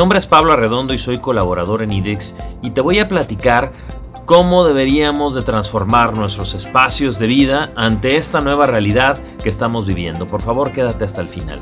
nombre es Pablo Arredondo y soy colaborador en IDEX y te voy a platicar cómo deberíamos de transformar nuestros espacios de vida ante esta nueva realidad que estamos viviendo. Por favor, quédate hasta el final.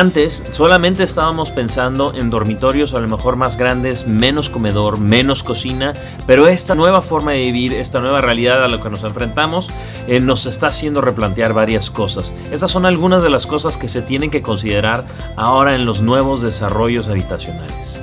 Antes solamente estábamos pensando en dormitorios a lo mejor más grandes, menos comedor, menos cocina, pero esta nueva forma de vivir, esta nueva realidad a la que nos enfrentamos, eh, nos está haciendo replantear varias cosas. Estas son algunas de las cosas que se tienen que considerar ahora en los nuevos desarrollos habitacionales.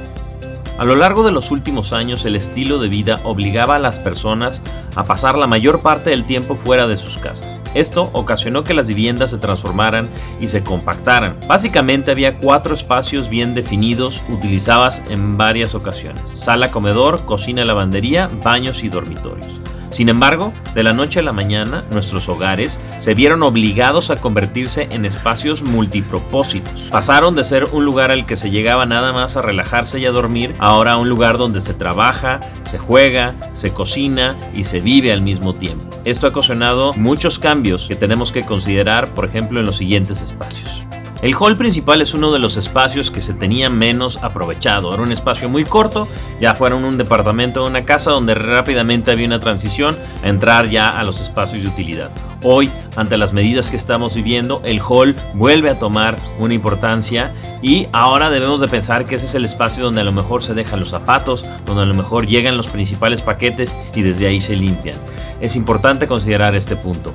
A lo largo de los últimos años el estilo de vida obligaba a las personas a pasar la mayor parte del tiempo fuera de sus casas. Esto ocasionó que las viviendas se transformaran y se compactaran. Básicamente había cuatro espacios bien definidos utilizados en varias ocasiones. Sala, comedor, cocina, lavandería, baños y dormitorios. Sin embargo, de la noche a la mañana, nuestros hogares se vieron obligados a convertirse en espacios multipropósitos. Pasaron de ser un lugar al que se llegaba nada más a relajarse y a dormir, ahora a un lugar donde se trabaja, se juega, se cocina y se vive al mismo tiempo. Esto ha ocasionado muchos cambios que tenemos que considerar, por ejemplo, en los siguientes espacios. El hall principal es uno de los espacios que se tenía menos aprovechado. Era un espacio muy corto, ya fuera un departamento o una casa donde rápidamente había una transición a entrar ya a los espacios de utilidad. Hoy, ante las medidas que estamos viviendo, el hall vuelve a tomar una importancia y ahora debemos de pensar que ese es el espacio donde a lo mejor se dejan los zapatos, donde a lo mejor llegan los principales paquetes y desde ahí se limpian. Es importante considerar este punto.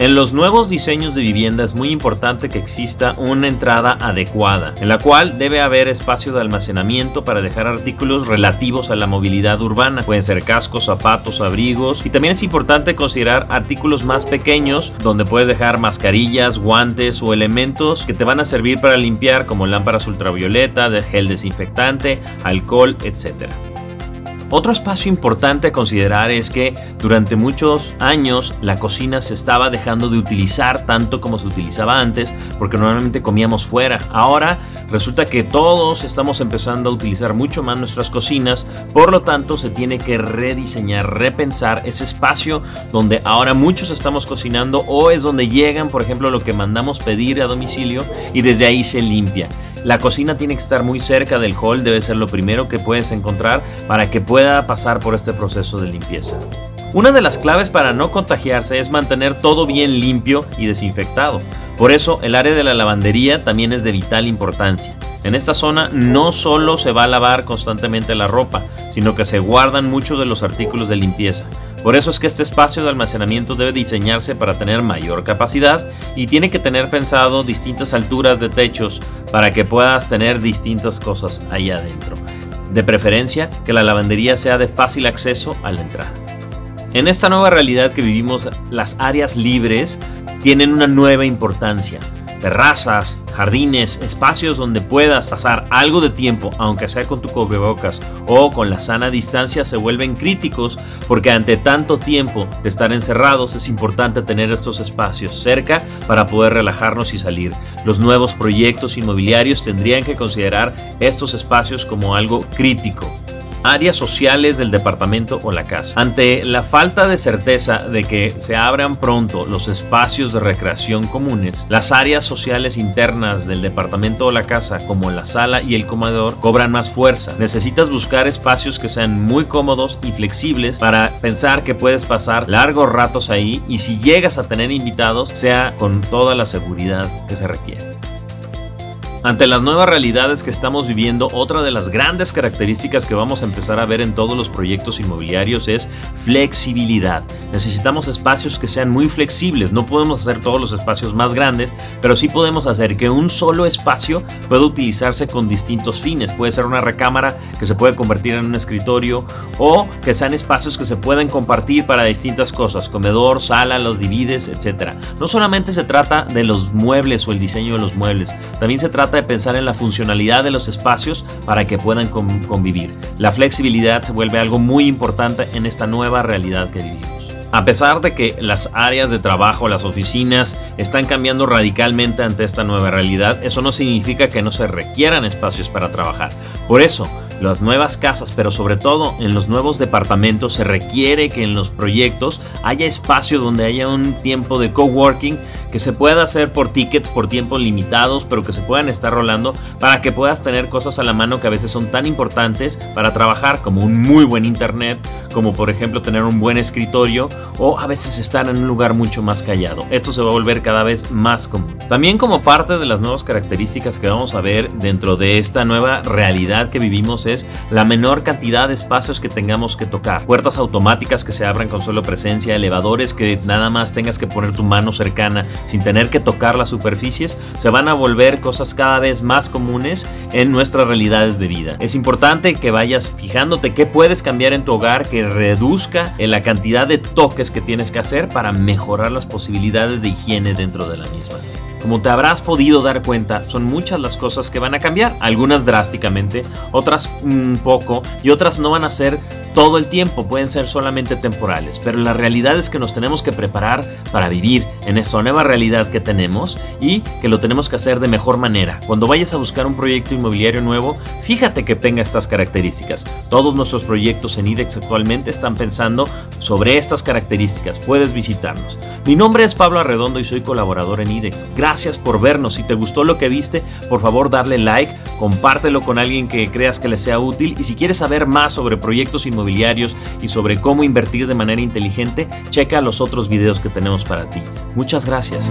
En los nuevos diseños de vivienda es muy importante que exista una entrada adecuada, en la cual debe haber espacio de almacenamiento para dejar artículos relativos a la movilidad urbana. Pueden ser cascos, zapatos, abrigos y también es importante considerar artículos más pequeños donde puedes dejar mascarillas, guantes o elementos que te van a servir para limpiar como lámparas ultravioleta, gel desinfectante, alcohol, etc. Otro espacio importante a considerar es que durante muchos años la cocina se estaba dejando de utilizar tanto como se utilizaba antes porque normalmente comíamos fuera. Ahora resulta que todos estamos empezando a utilizar mucho más nuestras cocinas, por lo tanto se tiene que rediseñar, repensar ese espacio donde ahora muchos estamos cocinando o es donde llegan, por ejemplo, lo que mandamos pedir a domicilio y desde ahí se limpia. La cocina tiene que estar muy cerca del hall, debe ser lo primero que puedes encontrar para que pueda pasar por este proceso de limpieza. Una de las claves para no contagiarse es mantener todo bien limpio y desinfectado. Por eso el área de la lavandería también es de vital importancia. En esta zona no solo se va a lavar constantemente la ropa, sino que se guardan muchos de los artículos de limpieza. Por eso es que este espacio de almacenamiento debe diseñarse para tener mayor capacidad y tiene que tener pensado distintas alturas de techos para que puedas tener distintas cosas allá adentro. De preferencia que la lavandería sea de fácil acceso a la entrada. En esta nueva realidad que vivimos, las áreas libres tienen una nueva importancia terrazas, jardines, espacios donde puedas pasar algo de tiempo, aunque sea con tu cubrebocas o con la sana distancia, se vuelven críticos porque ante tanto tiempo de estar encerrados es importante tener estos espacios cerca para poder relajarnos y salir. Los nuevos proyectos inmobiliarios tendrían que considerar estos espacios como algo crítico áreas sociales del departamento o la casa. Ante la falta de certeza de que se abran pronto los espacios de recreación comunes, las áreas sociales internas del departamento o la casa, como la sala y el comedor, cobran más fuerza. Necesitas buscar espacios que sean muy cómodos y flexibles para pensar que puedes pasar largos ratos ahí y si llegas a tener invitados, sea con toda la seguridad que se requiere. Ante las nuevas realidades que estamos viviendo, otra de las grandes características que vamos a empezar a ver en todos los proyectos inmobiliarios es flexibilidad. Necesitamos espacios que sean muy flexibles. No podemos hacer todos los espacios más grandes, pero sí podemos hacer que un solo espacio pueda utilizarse con distintos fines. Puede ser una recámara que se puede convertir en un escritorio o que sean espacios que se pueden compartir para distintas cosas, comedor, sala, los divides, etc. No solamente se trata de los muebles o el diseño de los muebles, también se trata de pensar en la funcionalidad de los espacios para que puedan convivir. La flexibilidad se vuelve algo muy importante en esta nueva realidad que vivimos. A pesar de que las áreas de trabajo, las oficinas están cambiando radicalmente ante esta nueva realidad, eso no significa que no se requieran espacios para trabajar. Por eso, las nuevas casas, pero sobre todo en los nuevos departamentos, se requiere que en los proyectos haya espacios donde haya un tiempo de coworking que se pueda hacer por tickets por tiempos limitados, pero que se puedan estar rolando para que puedas tener cosas a la mano que a veces son tan importantes para trabajar, como un muy buen internet, como por ejemplo tener un buen escritorio o a veces estar en un lugar mucho más callado. Esto se va a volver cada vez más común. También como parte de las nuevas características que vamos a ver dentro de esta nueva realidad que vivimos es la menor cantidad de espacios que tengamos que tocar. Puertas automáticas que se abran con solo presencia, elevadores que nada más tengas que poner tu mano cercana sin tener que tocar las superficies, se van a volver cosas cada vez más comunes en nuestras realidades de vida. Es importante que vayas fijándote qué puedes cambiar en tu hogar que reduzca la cantidad de toques que tienes que hacer para mejorar las posibilidades de higiene dentro de la misma. Como te habrás podido dar cuenta, son muchas las cosas que van a cambiar, algunas drásticamente, otras un poco y otras no van a ser todo el tiempo, pueden ser solamente temporales, pero la realidad es que nos tenemos que preparar para vivir en esta nueva realidad que tenemos y que lo tenemos que hacer de mejor manera. Cuando vayas a buscar un proyecto inmobiliario nuevo, fíjate que tenga estas características. Todos nuestros proyectos en IDEX actualmente están pensando sobre estas características. Puedes visitarnos. Mi nombre es Pablo Arredondo y soy colaborador en IDEX. Gracias Gracias por vernos. Si te gustó lo que viste, por favor darle like, compártelo con alguien que creas que le sea útil y si quieres saber más sobre proyectos inmobiliarios y sobre cómo invertir de manera inteligente, checa los otros videos que tenemos para ti. Muchas gracias.